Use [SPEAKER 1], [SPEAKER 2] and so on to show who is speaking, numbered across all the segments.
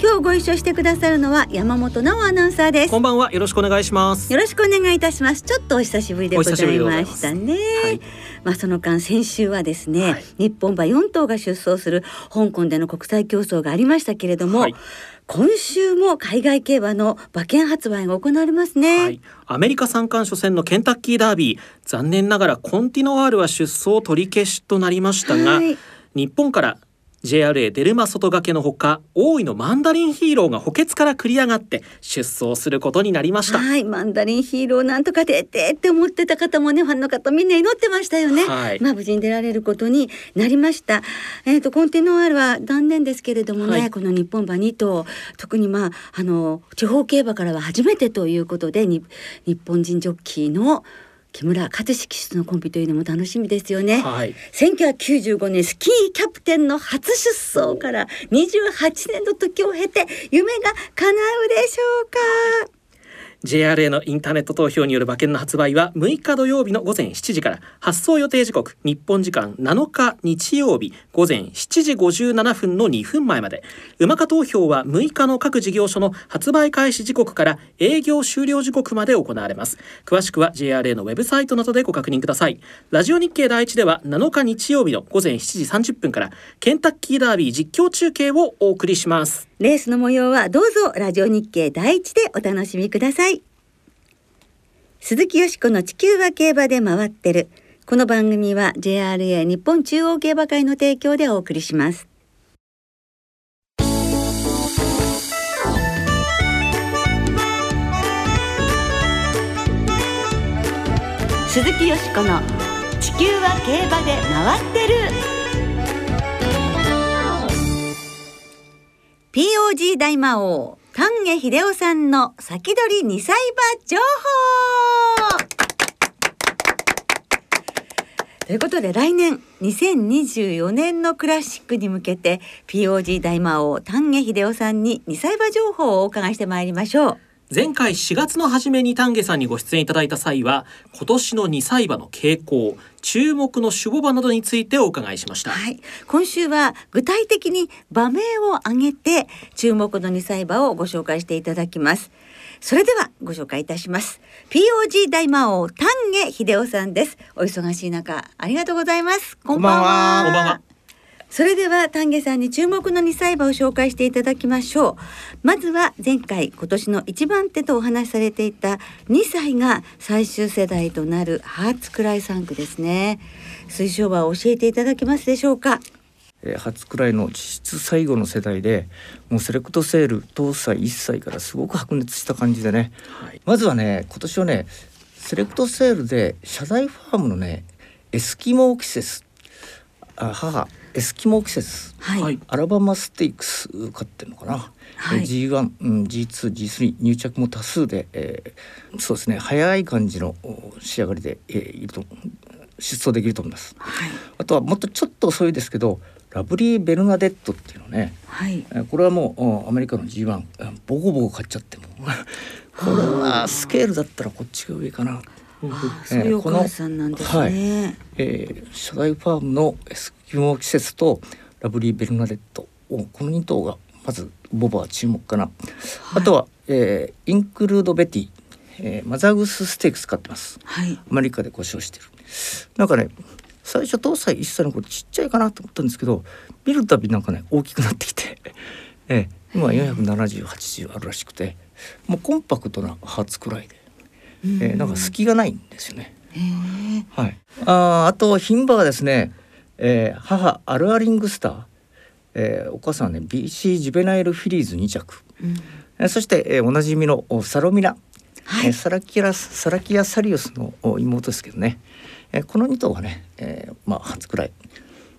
[SPEAKER 1] 今日ご一緒してくださるのは山本直アナウンサーです。
[SPEAKER 2] こんばんは。よろしくお願いします。
[SPEAKER 1] よろしくお願いいたします。ちょっとお久しぶりでございましたね、はい、まあその間先週はですね、はい、日本馬4頭が出走する香港での国際競争がありましたけれども、はい。今週も海外競馬の馬券発売が行われますね、はい、
[SPEAKER 2] アメリカ三冠初戦のケンタッキーダービー。残念ながらコンティノワールは出走取り消しとなりましたが、はい、日本から JRA デルマ外掛けのほか大井のマンダリンヒーローが補欠から繰り上がって出走することになりました。
[SPEAKER 1] はいマンダリンヒーローなんとか出てって思ってた方もねファンの方みんな祈ってましたよね、はい、まあ無事に出られることになりました。えっ、ー、とコンテノワールは断念ですけれどもね、はい、この日本馬2頭特にまああの地方競馬からは初めてということで日本人ジョッキーの木村和志騎手のコンビというのも楽しみですよね、はい、1995年スキーキャプテンの初出走から28年の時を経て夢が叶うでしょうか？
[SPEAKER 2] JRA のインターネット投票による馬券の発売は6日土曜日の午前7時から。発送予定時刻日本時間7日日曜日午前7時57分の2分前まで。馬化投票は6日の各事業所の発売開始時刻から営業終了時刻まで行われます。詳しくは JRA のウェブサイトなどでご確認ください。ラジオ日経第一では7日日曜日の午前7時30分からケンタッキーダービー実況中継をお送りします。
[SPEAKER 1] レースの模様はどうぞラジオ日経第一でお楽しみください。鈴木よしこの地球は競馬で回ってる。この番組は JRA 日本中央競馬会の提供でお送りします。鈴木よしこの地球は競馬で回ってる。POG 大魔王。丹下秀夫さんの先取り2歳馬情報ということで来年2024年のクラシックに向けて POG 大魔王丹下秀夫さんに2歳馬情報をお伺いしてまいりましょう。
[SPEAKER 2] 前回4月の初めに丹下さんにご出演いただいた際は今年の2歳馬の傾向注目の守護馬などについてお伺いしました、
[SPEAKER 1] はい、今週は具体的に馬名を挙げて注目の2歳馬をご紹介していただきます。それではご紹介いたします。POG 大魔王丹下秀夫さんです。お忙しい中ありがとうございます。
[SPEAKER 2] こんばんは。こんばんは
[SPEAKER 1] それでは丹下さんに注目の2歳馬を紹介していただきましょう。まずは前回今年の一番手とお話しされていた2歳が最終世代となるハーツクライ3区ですね。推奨馬を教えていただけますでしょうか？
[SPEAKER 3] えー、初くらいの実質最後の世代でもうセレクトセール搭載1歳からすごく白熱した感じでね、はい、まずはね今年はねセレクトセールで謝罪ファームのねエスキモーキセス。あ母エスキモー季節、はい、アラバマステークス買ってるのかな、はい、G1、うん、G2、G3 入着も多数で、えー、そうですね。早い感じの仕上がりで、えー、いると出走できると思います、はい、あとはもっとちょっと遅いですけどラブリー・ベルナデットっていうのね、はい、これはもうアメリカの G1 ボコボコ買っちゃっても。これはスケールだったらこっちが上かな。
[SPEAKER 1] そういうお母さんなんですね。はい、
[SPEAKER 3] えー、初代ファームのエスキモ季節とラブリー・ベルナデットこの2頭がまずボバは注目かな、はい、あとは、えー、インクルード・ベティ、えー、マザーグスステークス買ってます、はい、アメリカで故障してる。なんかね最初搭載1歳の頃ちっちゃいかなと思ったんですけど見るたびなんかね大きくなってきて、えー、今47080あるらしくてもうコンパクトなハーツくらいで、えー、なんか隙がないんですよね。はい、ああと牝馬がですねえー、母アルアリングスター、えー、お母さんはね BC ジュベナイルフィリーズ2着、うん。えー、そして、えー、おなじみのサロミナ、はい。えー、サラキアサラキアサリオスの妹ですけどね、えー、この2頭はね、えー、まあ初くらい、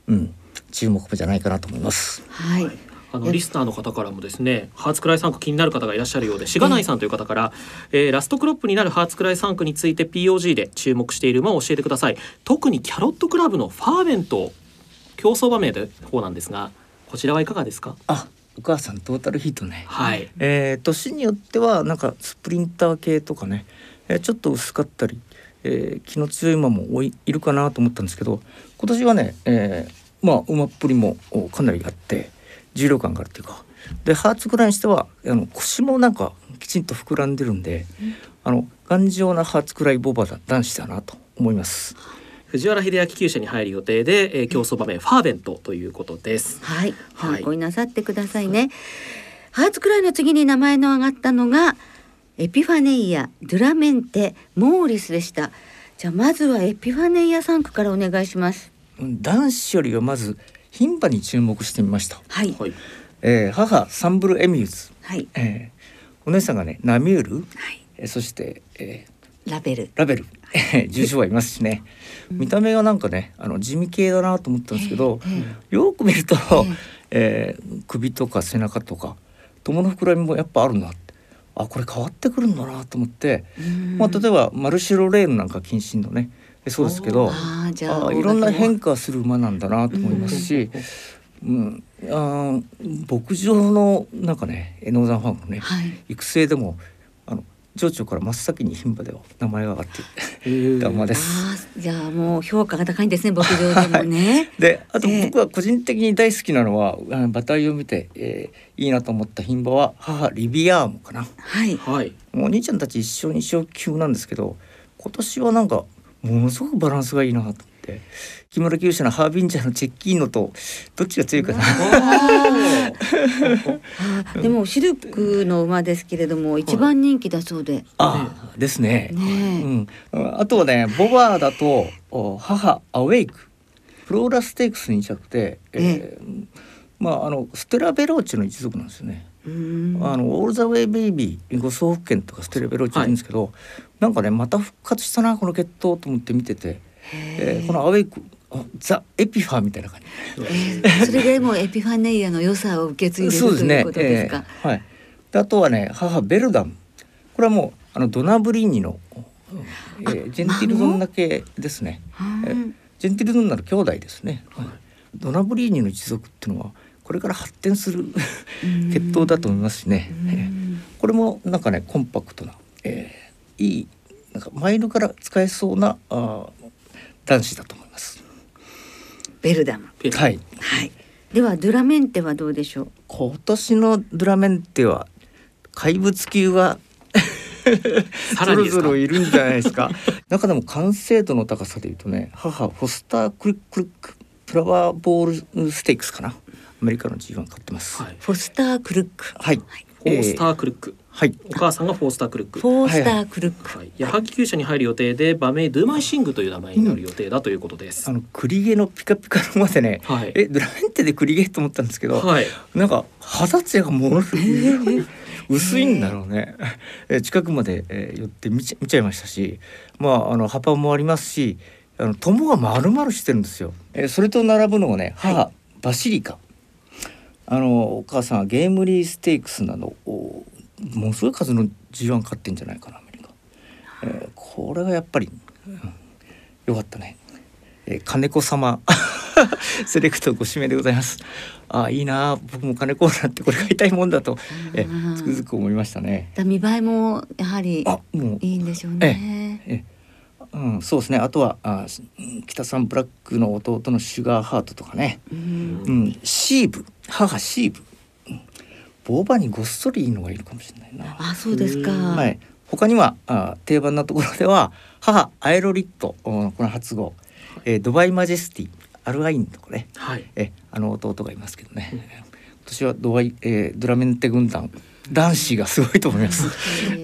[SPEAKER 3] うん、注目じゃないかなと思います。
[SPEAKER 1] はい
[SPEAKER 2] あのリスナーの方からもですねハーツクライ3区気になる方がいらっしゃるようでしがないさんという方から、えー、ラストクロップになるハーツクライ3区について POG で注目している馬を教えてください。特にキャロットクラブのファーベント競走馬名の方なんですがこちらはいかがですか？
[SPEAKER 3] あお母さんトータルヒートね。
[SPEAKER 2] はい。
[SPEAKER 3] えー、年によってはなんかスプリンター系とかね、えー、ちょっと薄かったり、えー、気の強い馬もいいるかなと思ったんですけど今年はね、えー、まあ馬っぷりもかなりあって重量感があるっていうかでハーツぐらいにしてはあの腰もなんかきちんと膨らんでるんで、うん、あの頑丈なハーツくらいボバだ男子だなと思います。
[SPEAKER 2] 藤原秀明厩舎に入る予定で、えー、競争場面ファーベントということです。
[SPEAKER 1] はい、参考になさってくださいね。はい、ハーツクライの次に名前の挙がったのがエピファネイア、ドゥラメンテ、モーリスでした。じゃあまずはエピファネイア3区からお願いします。
[SPEAKER 3] 男子よりはまず牝馬に注目してみました。
[SPEAKER 1] はい。
[SPEAKER 3] えー、母サンブルエミューズ。
[SPEAKER 1] はい。
[SPEAKER 3] えー、お姉さんがねナミュール。はい。えー、そして、え
[SPEAKER 1] ー、ラベル。
[SPEAKER 3] ラベル。重症はいますしね。見た目がなんかねあの地味系だなと思ったんですけど、よく見ると、えー、首とか背中とか友の膨らみもやっぱあるなってあこれ変わってくるんだなと思って、まあ、例えばマルシロレーヌなんか謹慎のねそうですけどあいろんな変化する馬なんだなと思いますし、うん、あ牧場のなんかねノーザンファンのね、はい、育成でも町長から真っ先に牝馬では名前が上がっていた馬です。
[SPEAKER 1] じゃあもう評価が高いんですね牧場でもね。
[SPEAKER 3] であと僕は個人的に大好きなのは、えー、馬体を見て、えー、いいなと思った牝馬は母リビアーモかな。
[SPEAKER 1] はい。
[SPEAKER 2] はい。
[SPEAKER 3] もうお兄ちゃんたち一緒に小級なんですけど今年はなんかものすごくバランスがいいなと。木村厩舎のハービンジャーのチェッキーノとどっちが強いかな。
[SPEAKER 1] でもシルクの馬ですけれども一番人気だそうで、
[SPEAKER 3] あですね。
[SPEAKER 1] ね、
[SPEAKER 3] うん、あとはねボバーだと母アウェイク。フローラステークスに着て、えー、まああのステラベローチの一族なんですよね。あのオールザウェイベイビーご総府県とかステラベローチいるんですけど、はい、なんかねまた復活したなこの血統と思って見てて、えー、このアウェイクザ・エピファみたいな感じ、
[SPEAKER 1] えー、それでもエピファネイアの良さを受け継いでるということですか？
[SPEAKER 3] えー、はい。あとはね母ベルダンこれはもうあのドナブリーニの、えー、ジェンティルドンナ系ですね。えー、ジェンティルドンナの兄弟ですね。はい、ドナブリーニの一族っていうのはこれから発展する血統だと思いますしね。えー、これもなんかねコンパクトな、えー、いいなんかマイルから使えそうなあ男子だと思います。
[SPEAKER 1] ベルダム。
[SPEAKER 3] はい。
[SPEAKER 1] はい。ではドゥラメンテはどうでしょう？
[SPEAKER 3] 今年のドゥラメンテは怪物級がそろそろいるんじゃないですか？中でも完成度の高さでいうとね、母フォスタークリックリックフラワーボールステークスかな。アメリカの G1 買ってます。はい、
[SPEAKER 1] フォスタークルック。
[SPEAKER 3] はい。フ
[SPEAKER 2] ォスタークルック。
[SPEAKER 3] はい。
[SPEAKER 2] お母さんがフォースタークルック。
[SPEAKER 1] フォースタークルック。はい。
[SPEAKER 2] 矢作厩舎に入る予定で、馬名ドゥマイシングとい。う名前になる予定だとい。うことです。
[SPEAKER 3] あの栗毛のピカピカのまでね、
[SPEAKER 2] はい、
[SPEAKER 3] えドラメンテで栗毛と思ったんですけど、
[SPEAKER 2] はい、
[SPEAKER 3] なんか肌ツヤがものすごい。薄い。んだろうね。え近くまで、えー、寄って見ち見ちゃい。ましたし、まああの葉っぱもありますし、あの友が丸々してるんですよ。えー、それと並ぶのがね、母、はい、バシリカ。あのお母さんはゲームリーステークスなどものすごい数の G1 勝ってんじゃないかなアメリカ、えー、これがやっぱり、うん、よかったね、えー、金子様。セレクトご指名でございます。あいいな。僕も金子なってこれ買いたいもんだと、えー、つくづく思いましたね。
[SPEAKER 1] 見栄えもやはりいいんでしょうね。ええ
[SPEAKER 3] うん、そうですね。あとはあ北さんブラックの弟のシュガーハートとかね、うん、うん、シーブ。母シーブ。大場にごっそりいいのがいるかもしれないな。
[SPEAKER 1] あ、そうですか。
[SPEAKER 3] はい。他にはあ定番なところでは母アエロリット。この発語、えー、ドバイマジェスティ。アルアインとかね、
[SPEAKER 2] はい、
[SPEAKER 3] えあの弟がいますけどね。今年はドバイ、えー、ドラメンテ軍団。男子がすごいと思います。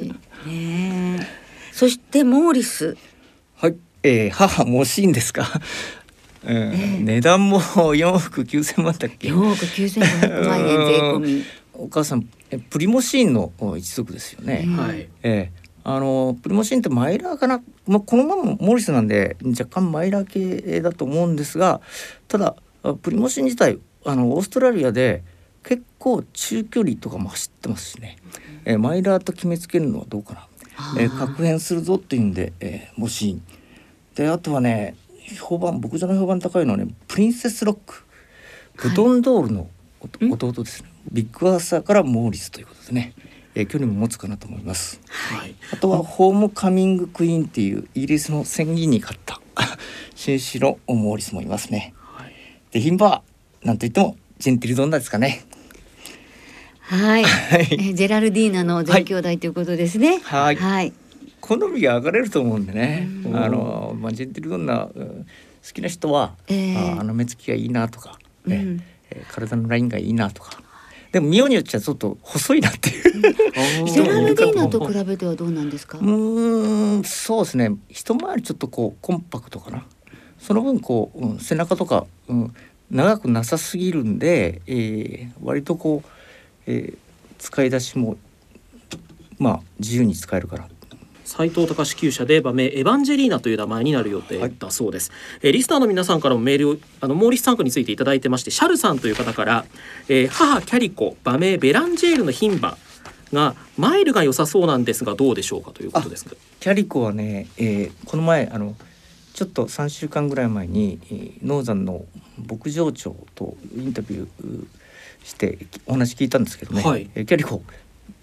[SPEAKER 1] ね。そしてモーリス。
[SPEAKER 3] はい、えー、母も惜しいんですか？うん、えー、値段も4億9千万だっけ
[SPEAKER 1] ？4億9千万円税込み。
[SPEAKER 3] お母さんプリモシーンの一族ですよね。
[SPEAKER 2] はい。
[SPEAKER 3] えーあのプリモシーンってマイラーかな、まあ、このままモリスなんで若干マイラー系だと思うんですがただプリモシーン自体あのオーストラリアで結構中距離とかも走ってますしね、えー、マイラーと決めつけるのはどうかな、えー、確変するぞっていうんで、えー、もしであとはね評判僕じゃない評判高いのはねプリンセスロック。ブトンドールの、弟ですね。ビッグアーサーからモーリスということでね、えー、距離も持つかなと思います、はい、あとはホームカミングクイーンっていうイギリスの戦議に勝った 紳士のモーリスもいますね、はい、で牝馬はなんといってもジェンティルドンナですかね。
[SPEAKER 1] はい、はい、えジェラルディーナの全兄弟ということですね。
[SPEAKER 3] はい、はい、好みが上がれると思うんでね。あの、まあ、ジェンティルドンナ、好きな人は、えー、あの目つきがいいなとか、ね、うん、えー、体のラインがいいなとか。でも見ようによっちゃちょっと細いなっていう。
[SPEAKER 1] ジェラルディーナと比べてはどうなんですか？
[SPEAKER 3] うんそうですね。一回りちょっとこうコンパクトかな。その分こう、うん、背中とか、うん、長くなさすぎるんで、えー、割とこう、えー、使い出しもまあ自由に使えるかな
[SPEAKER 2] 斉藤隆厩舎で馬名エヴァンジェリーナという名前になる予定だそうです、はい、えー、リスナーの皆さんからもメールをあのモーリス3区についていただいてましてシャルさんという方から、えー、母キャリコ馬名ベランジェールの牝馬がマイルが良さそうなんですがどうでしょうかということです
[SPEAKER 3] キャリコはね、えー、この前あのちょっと3週間ぐらい前にノーザンの牧場長とインタビューしてお話聞いたんですけどね、はい、えキャリコ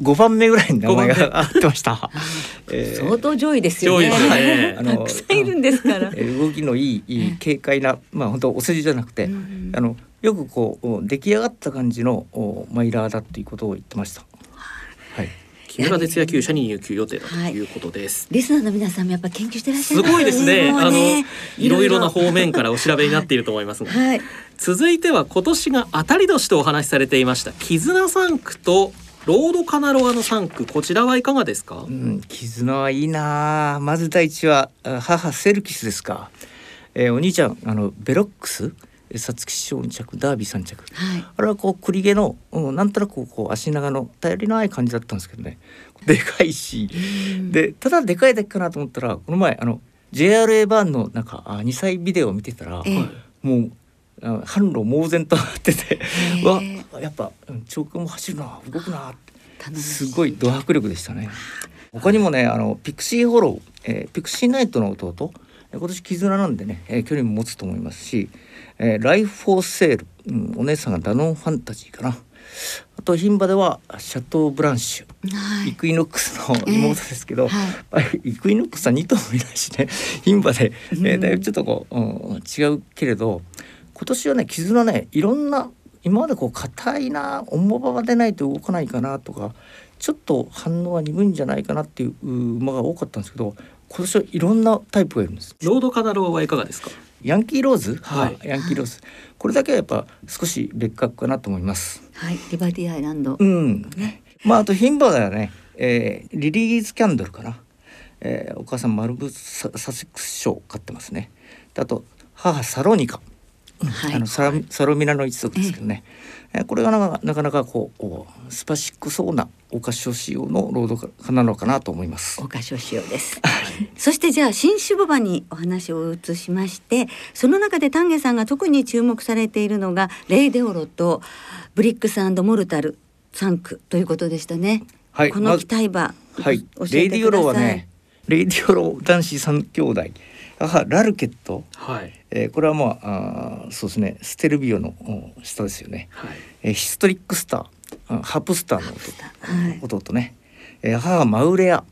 [SPEAKER 3] 5番目ぐらいに名前が合ってました。
[SPEAKER 1] えー、相当上位ですよね。ねあの たくさんいるんですから。
[SPEAKER 3] えー、動きのいいいい軽快なまあ本当お世辞じゃなくて、あのよくこう出来上がった感じのマイラーだっていうことを言ってました。
[SPEAKER 2] はい。木村哲也厩舎に入厩予定だということです、
[SPEAKER 1] はい、リスナーの皆さんもやっぱ研究してらっしゃる、
[SPEAKER 2] ね、すごいですね、ね、あのいろいろ。な方面からお調べになっていると思いますが、はい、続いては今年が当たり年とお話しされていました絆三区とロードカナロアの三区こちらはいかがですか、う
[SPEAKER 3] ん、絆はいいなまず第一は母セルキスですか、えー、お兄ちゃんあのベロックス？皐月賞2着ダービー3着、はい、あれはこう栗毛の、うん、なんとなくこう足長の頼りない感じだったんですけどね。でかいし、でただでかいだけかなと思ったらこの前あの JRA バーンのなんかあ2歳ビデオを見てたら、えー、もう販路猛然となってて、えー、わやっぱ長距離も走るな動くなすごいド迫力でしたね。他にもねあのピクシーホロー、えー、ピクシーナイトの弟今年絆なんでね、えー、距離も持つと思いますし、えー、ライフ・フォー・セール、うん、お姉さんがダノンファンタジーかな。あと牝馬ではシャトー・ブランシュ、はい、イクイノックスの妹ですけど、えーはい、イクイノックスは2頭もいないしね牝馬で、えー、だいぶちょっとこう、うん、違うけれど今年はねキズナねいろんな今までこう硬いな重馬場でないと動かないかなとかちょっと反応は鈍いんじゃないかなっていう馬が多かったんですけど今年はいろんなタイプがいるんです
[SPEAKER 2] ロードカナロアはいかがですか？
[SPEAKER 3] ヤンキーローズ、はい、ヤンキーローズ、これだけはやっぱ少し別格かなと思います。
[SPEAKER 1] はい、リバティアイランド。
[SPEAKER 3] うん。ね、まああと牝馬だよね、えー、リリーズキャンドルかな。えー、お母さんマルブササセックス賞買ってますね。あと母サロニカ。はい、あのサロサロミナの一族ですけどね。えこれがなかなかこうスパシックそうなお菓子仕様のロードかなのかなと思います。
[SPEAKER 1] お菓子仕様です。そしてじゃあ新種母場にお話を移しまして、その中で丹下さんが特に注目されているのがレイデオロとブリックスモルタル3区ということでしたね。はい。この期待馬、
[SPEAKER 3] ま、はい。レイデオロはね、レイデオロ男子三兄弟。母ラルケット、はい。えー、これはまああそうですね。ステルビオの下ですよね、はい。えー、ヒストリックスター。ハプスターの弟,、弟ね、えー、母マウレア。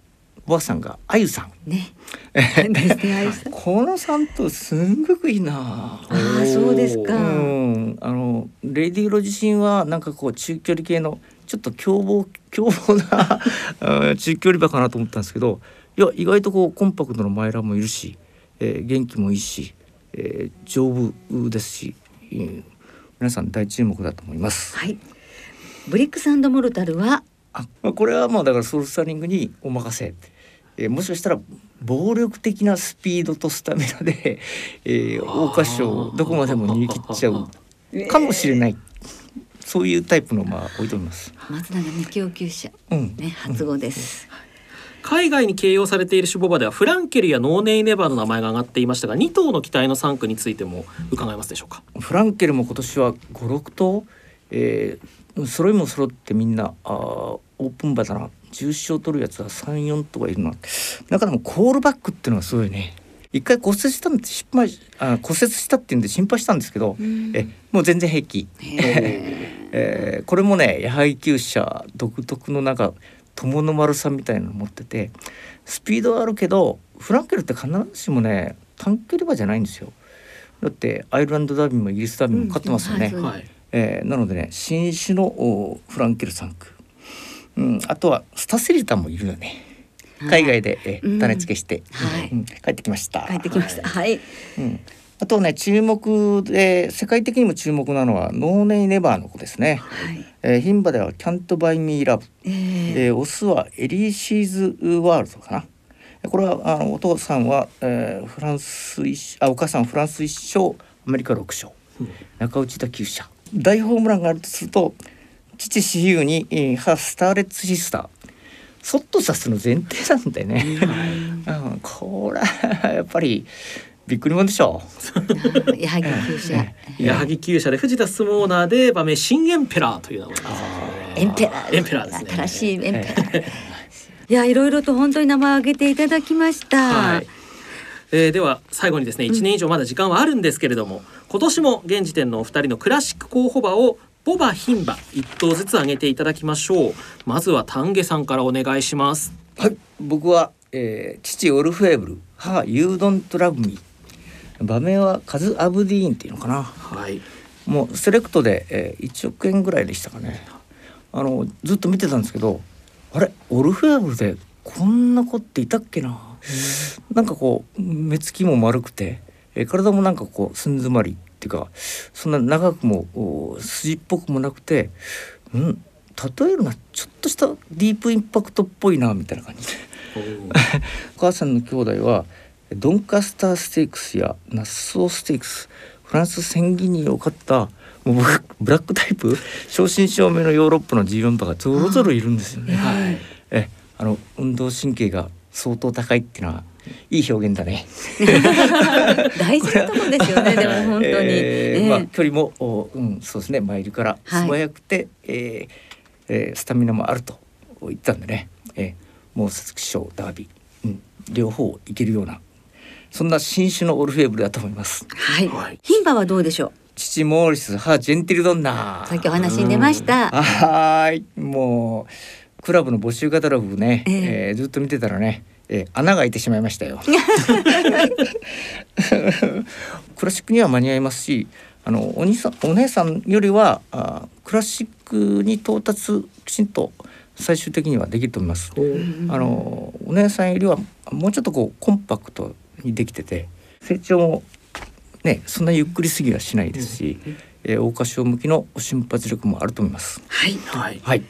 [SPEAKER 3] おばあさんがあゆさん。ね。この三頭すんごくいいな。あ
[SPEAKER 1] あ、そうですか。う
[SPEAKER 3] ん、あのレディーロ自身はなんかこう中距離系のちょっと凶暴凶暴な 中距離馬かなと思ったんですけど、いや意外とこうコンパクトのマイラーもいるし、えー、元気もいいし、えー、丈夫ですし、えー、皆さん大注目だと思います。
[SPEAKER 1] はい。ブリックスモルタルは？
[SPEAKER 3] あ、まあ、これはまあだからソウルスターリングにお任せ。えー、もしかしたら暴力的なスピードとスタミナで、えー、桜花賞どこまでも逃げ切っちゃうかもしれない。そういうタイプのまあ置いております。
[SPEAKER 1] 松永二供給者、うん、ね発語です。うん
[SPEAKER 2] 海外に形容されている種牡馬ではフランケルやノーネイネバーの名前が挙がっていましたが2頭の機体の3区についても伺えますでしょうか？
[SPEAKER 3] フランケルも今年は56頭、えー、揃いも揃ってみんなあオープン馬だな重賞取るやつは34とかいるな。中でもコールバックっていうのはすごいね。一回骨折したんで失敗あ骨折したっていうんで心配したんですけど、えもう全然平気、えー、これもね矢作厩舎独特のなんか友の丸さんみたいなの持っててスピードはあるけどフランケルって必ずしもね短距離馬じゃないんですよ。だってアイルランドダービーもイギリスダービーも勝ってますよね、うんはい、えー、なのでね新種のフランケル3区、うん、あとはスタセリタもいるよね。海外で、えー、種付けして、はい。うん、帰ってきました。
[SPEAKER 1] 帰ってきました。はい、
[SPEAKER 3] うん、あとね注目で世界的にも注目なのはノーネイネバーの子ですね、はい。えー、牝馬ではキャントバイミーラブ、えー、えー、オスはエリーシーズワールドかな。これはあのお父さんは、えー、フランス一あお母さんフランス一勝アメリカ六勝、うん、中内田厩舎大ホームランがあるとすると父私有に、えー、母スターレッツシスター。そっとさすの前提なんだよね、うん、これはやっぱりびっくりもんでしょ
[SPEAKER 1] う。矢作厩舎。
[SPEAKER 2] 矢作厩舎で藤田スモーナーで場面新エンペラーという名前
[SPEAKER 1] エンペラー。
[SPEAKER 2] エンペラーですね。
[SPEAKER 1] 新しいエンペラー。いやいろいろと本当に名前を挙げていただきました。はい
[SPEAKER 2] えー、では最後にですね1年以上まだ時間はあるんですけれども、うん、今年も現時点のお二人のクラシック候補馬をボバ牝馬一頭ずつ挙げていただきましょうまずは丹下さんからお願いします
[SPEAKER 3] はい僕は、えー、父オルフェーブル母ユードントラブミ場面はカズ・アブディーンっていうのかな。はい。もうセレクトで、えー、1億円ぐらいでしたかね。あのずっと見てたんですけどあれオルフェーブルでこんな子っていたっけな。なんかこう目つきも丸くて、えー、体もなんかこう寸詰まりっていうかそんな長くも筋っぽくもなくてうん例えるなちょっとしたディープインパクトっぽいなみたいな感じで。お 母さんの兄弟はドンカスターステークスやナッソーステークスフランス戦技に多かったもうブラックタイプ正真正銘のヨーロッパの G4 馬がぞろぞろいるんですよね。はい、えあの運動神経が相当高いっていうのはいい表現だね。
[SPEAKER 1] 大事なとこですよね。でも本当に。え
[SPEAKER 3] ー、まあ距離もおうんそうですねマイルから素早くて、はい、えー、えー、スタミナもあると言ったんでね、えー、もう皐月賞ダービー、うん、両方いけるようなそんな新種のオルフェーブルだと思います。
[SPEAKER 1] はい。牝、馬、はどうでしょう？
[SPEAKER 3] 父モーリス、母ジェンティルドンナ。
[SPEAKER 1] さっきお話に出ました。
[SPEAKER 3] はい、もうクラブの募集カタログね、えー、えー、ずっと見てたらね。えー、穴が開いてしまいましたよ。クラシックには間に合いますしあのお兄さんお姉さんよりはあクラシックに到達きちんと最終的にはできると思います。あのお姉さんよりはもうちょっとこうコンパクトにできてて成長もねそんなゆっくりすぎはしないですし、えー、桜花賞向きの瞬発力もあると思います。
[SPEAKER 1] はい、
[SPEAKER 2] はい、はい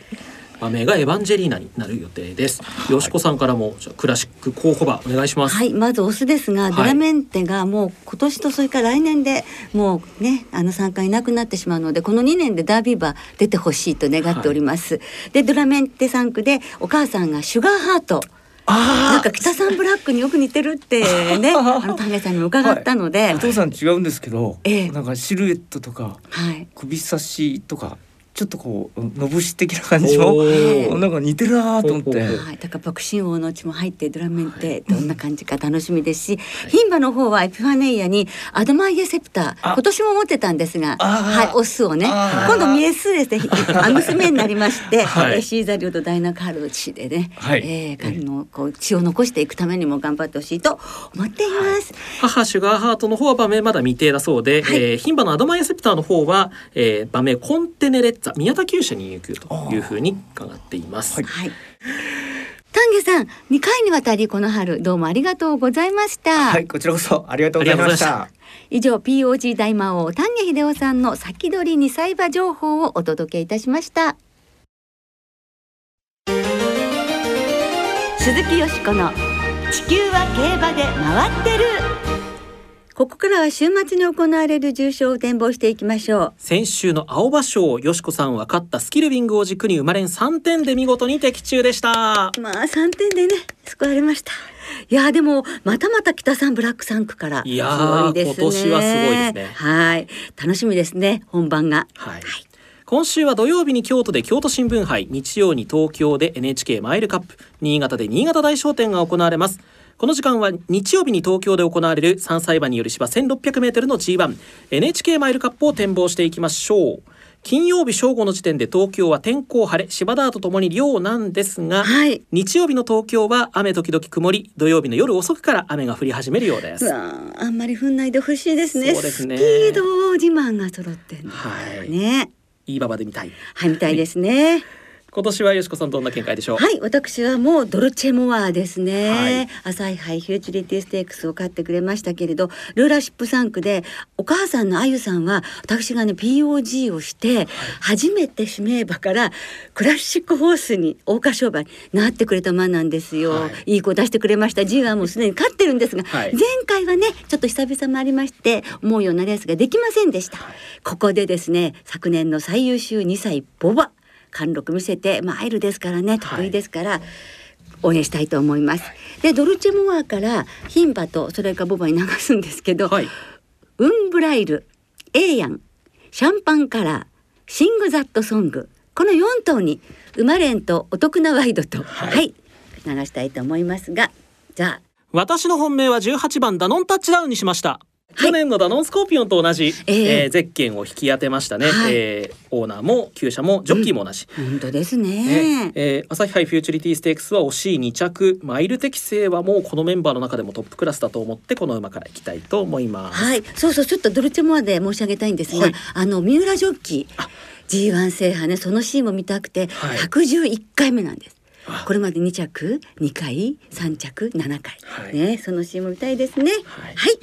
[SPEAKER 2] 場名がエヴァンジェリーナになる予定です。よしこさんからもクラシック候補馬お願いします。
[SPEAKER 1] はい、まずオスですが、はい、ドラメンテがもう今年とそれから来年でもうねあの参加いなくなってしまうので、この2年でダービー馬出てほしいと願っております。はい、でドラメンテ3区でお母さんがシュガーハート。なんか北さんブラックによく似てるってね あの種さんに伺ったので、はい、
[SPEAKER 3] お父さん違うんですけど、ええ、なんかシルエットとか、はい、首差しとかちょっとこうのぶし的な感じもなんか似てるなと思って。
[SPEAKER 1] はい、だから爆心王の血も入ってドラメンってどんな感じか楽しみですし、牝、馬、の方はエピファネイアにアドマイエセプター今年も持ってたんですが、はいオスをね今度ミエスですね あ娘になりまして、はい、シーザリオとダイナカール地でね、はい、えー、彼のこう血を残していくためにも頑張ってほしいと思っています。
[SPEAKER 2] 母シュガーハートの方は場面まだ未定だそうで、はい、えー、牝馬のアドマイエセプターの方は、えー、場面コンテネレッツァ宮田厩舎に行くというふうに伺っています。はい。
[SPEAKER 1] 丹下さん、2回にわたりこの春どうもありがとうございました。
[SPEAKER 3] はい、こちらこそありがとうございました。
[SPEAKER 1] 以上 POG 大魔王丹下秀夫さんの先取り2歳馬情報をお届けいたしました。鈴木よしこの地球は競馬で回ってる。ここからは週末に行われる重賞を展望していきましょう。
[SPEAKER 2] 先週の青葉賞よしこさんは勝ったスキルビングを軸に生まれん3点で見事に的中でした。まあ
[SPEAKER 1] 3点でね救われました。いやでもまたまた北さんブラック3区から。
[SPEAKER 2] いや、ね、今年はすごいですね。
[SPEAKER 1] はい。楽しみですね本番が。
[SPEAKER 2] はい、はい。今週は土曜日に京都で京都新聞杯日曜に東京で NHK マイルカップ新潟で新潟大商店が行われますこの時間は日曜日に東京で行われる3歳馬による芝 1600m の G1 NHK マイルカップを展望していきましょう。金曜日正午の時点で東京は天候晴れ芝田とともに涼なんですが、はい、日曜日の東京は雨時々曇り土曜日の夜遅くから雨が降り始めるようです。
[SPEAKER 1] あんまり降んないでほしいですね。そうですね。スピード自慢が揃ってはいね。
[SPEAKER 2] い。い馬場で見たい。
[SPEAKER 1] はい見たいですね
[SPEAKER 2] 今年はよしこさんどんな見解でしょう？
[SPEAKER 1] はい私はもうドルチェモアですね、はい、朝日杯フューチュリティステークスを買ってくれましたけれどルーラーシップ3区でお母さんのあゆさんは私がね POG をして、はい、初めて指名馬からクラシックホースに桜花商売になってくれた馬なんですよ、はい、いい子出してくれました。G はもうすでに勝ってるんですが、前回はねちょっと久々もありまして思うようなレースができませんでした、ここでですね昨年の最優秀2歳ボバ貫禄見せてマイルですからね得意ですから、はい、応援したいと思います。でドルチェモアから牝馬とそれからボバに流すんですけど、はい、ウンブライルエーヤンシャンパンカラーシングザットソングこの4頭に馬連とお得なワイドと、はい、はい、流したいと思いますがじゃあ。
[SPEAKER 2] 私の本命は18番ダノンタッチダウンにしました去年のダノンスコーピオンと同じ、えー、えー、ゼッケンを引き当てましたね、はい、えー、オーナーも厩舎もジョッキーも同じ、
[SPEAKER 1] うん、本当ですね、
[SPEAKER 2] えー、朝日杯フューチュリティステークスは惜しい2着。マイル適正はもうこのメンバーの中でもトップクラスだと思ってこの馬からいきたいと思います。
[SPEAKER 1] はい。そうそうちょっとドルチェモアで申し上げたいんですが、はい、あの三浦ジョッキー。G1 制覇ねそのシーンも見たくて111回目なんです、これまで2着2回3着7回、はい、ねそのシーンも見たいですね。はい、はい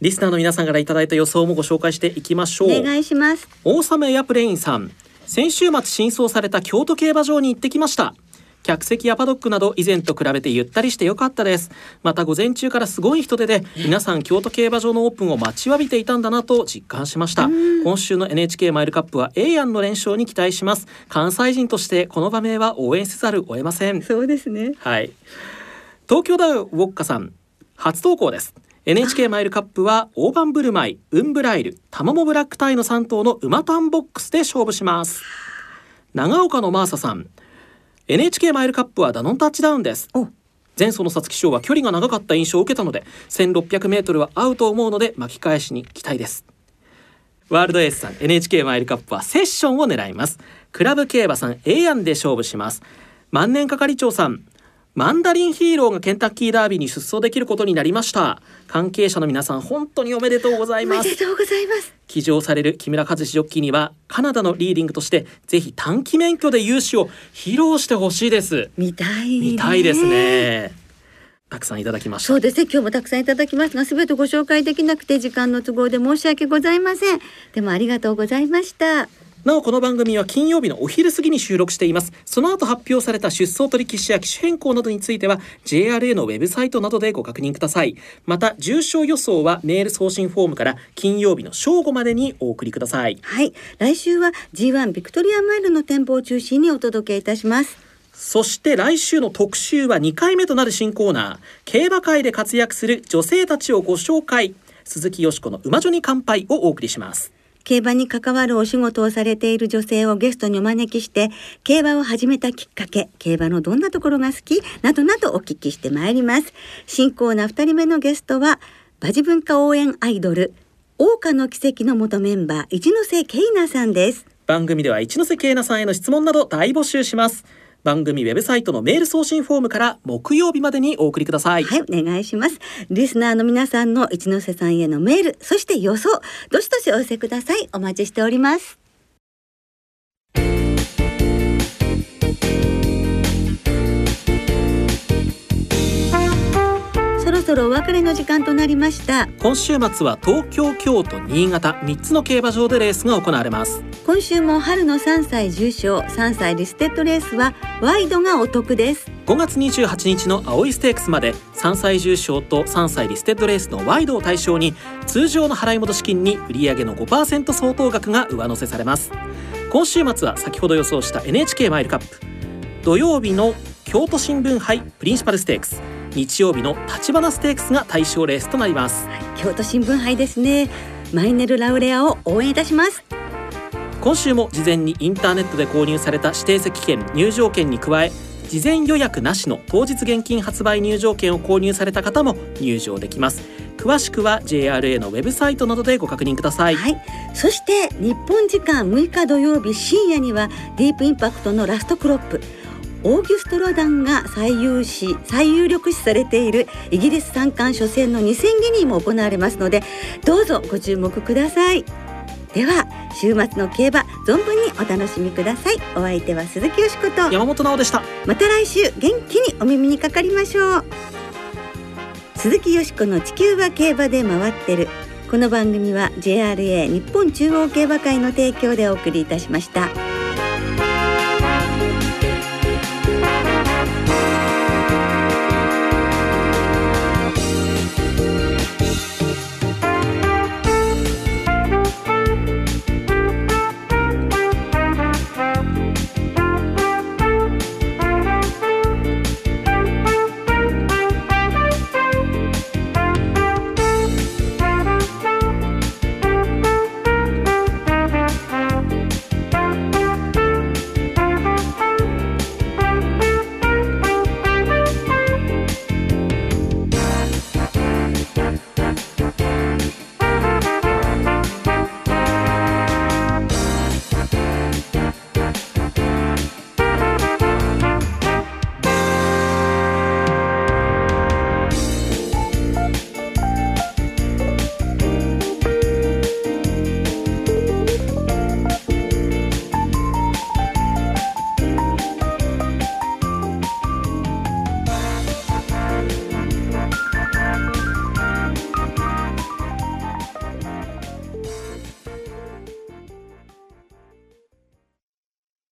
[SPEAKER 2] リスナーの皆さんからいただいた予想もご紹介していきましょう。
[SPEAKER 1] お願いします。
[SPEAKER 2] 大雨エアプレインさん。先週末新装された京都競馬場に行ってきました。客席やパドックなど以前と比べてゆったりしてよかったです。また午前中からすごい人手で皆さん京都競馬場のオープンを待ちわびていたんだなと実感しました。今週の NHK マイルカップは A ヤンの連勝に期待します。関西人としてこの場面は応援せざるを得ません。
[SPEAKER 1] そうですね。
[SPEAKER 2] はい。東京ダウウォッカさん。初投稿です NHK マイルカップは大盤振る舞いウンブライルタマモブラックタイの3頭の馬タンボックスで勝負します。長岡のマーサさん。NHK マイルカップはダノンタッチダウンです。前走の皐月賞は距離が長かった印象を受けたので 1600m は合うと思うので巻き返しに期待です。ワールドエースさん NHK マイルカップはセッションを狙います。クラブ競馬さん A 案で勝負します。万年係長さんマンダリンヒーローがケンタッキーダービーに出走できることになりました。関係者の皆さん本当におめでとうございます。
[SPEAKER 1] おめでとうございます。
[SPEAKER 2] 騎乗される木村和志ジョッキーにはカナダのリーディングとしてぜひ短期免許で勇姿を披露してほしいです。
[SPEAKER 1] 見たい
[SPEAKER 2] 見たいですね。たくさんいただきまし
[SPEAKER 1] そうですね。今日もたくさんいただきますがすべてご紹介できなくて時間の都合で申し訳ございません。でもありがとうございました
[SPEAKER 2] なおこの番組は金曜日のお昼過ぎに収録しています。その後発表された出走取引士や機種変更などについては JRA のウェブサイトなどでご確認ください。また重症予想はメール送信フォームから金曜日の正午までにお送りください。
[SPEAKER 1] はい。来週は G1 ビクトリアマイルの展望を中心にお届けいたします。
[SPEAKER 2] そして来週の特集は2回目となる新コーナー。競馬界で活躍する女性たちをご紹介。鈴木よしこの馬女に乾杯をお送りします
[SPEAKER 1] 競馬に関わるお仕事をされている女性をゲストにお招きして競馬を始めたきっかけ競馬のどんなところが好きなどなどお聞きしてまいります。新コーナー2人目のゲストは馬事文化応援アイドル桜花の奇跡の元メンバー一ノ瀬ケイナさんです。
[SPEAKER 2] 番組では一ノ瀬ケイナさんへの質問など大募集します。番組ウェブサイトのメール送信フォームから木曜日までにお送りください。
[SPEAKER 1] はいお願いします。リスナーの皆さんの一ノ瀬さんへのメールそして予想どしどしお寄せください。お待ちしております。そろお別れの時間となりました。
[SPEAKER 2] 今週末は東京京都新潟3つの競馬場でレースが行われます。
[SPEAKER 1] 今週も春の3歳重賞3歳リステッドレースはワイドがお得です。
[SPEAKER 2] 5月28日の葵ステークスまで3歳重賞と3歳リステッドレースのワイドを対象に通常の払い戻し金に売上の5%相当額が上乗せされます。今週末は先ほど予想した NHK マイルカップ。土曜日の京都新聞杯プリンシパルステークス日曜日の橘ステークスが対象レースとなります、
[SPEAKER 1] 京都新聞杯ですね。マイネルラウレアを応援いたします。
[SPEAKER 2] 今週も事前にインターネットで購入された指定席券入場券に加え事前予約なしの当日現金発売入場券を購入された方も入場できます。詳しくは JRA のウェブサイトなどでご確認ください、
[SPEAKER 1] はい、そして日本時間6日土曜日深夜にはディープインパクトのラストクロップオーギュストロダンが最優視最有力視されているイギリス三冠初戦の2戦ギニーも行われますのでどうぞご注目ください。では週末の競馬存分にお楽しみください。お相手は鈴木よしこと。
[SPEAKER 2] 山本直でした。
[SPEAKER 1] また来週元気にお耳にかかりましょう。鈴木よしこの地球は競馬で回ってる。この番組は JRA 日本中央競馬会の提供でお送りいたしました。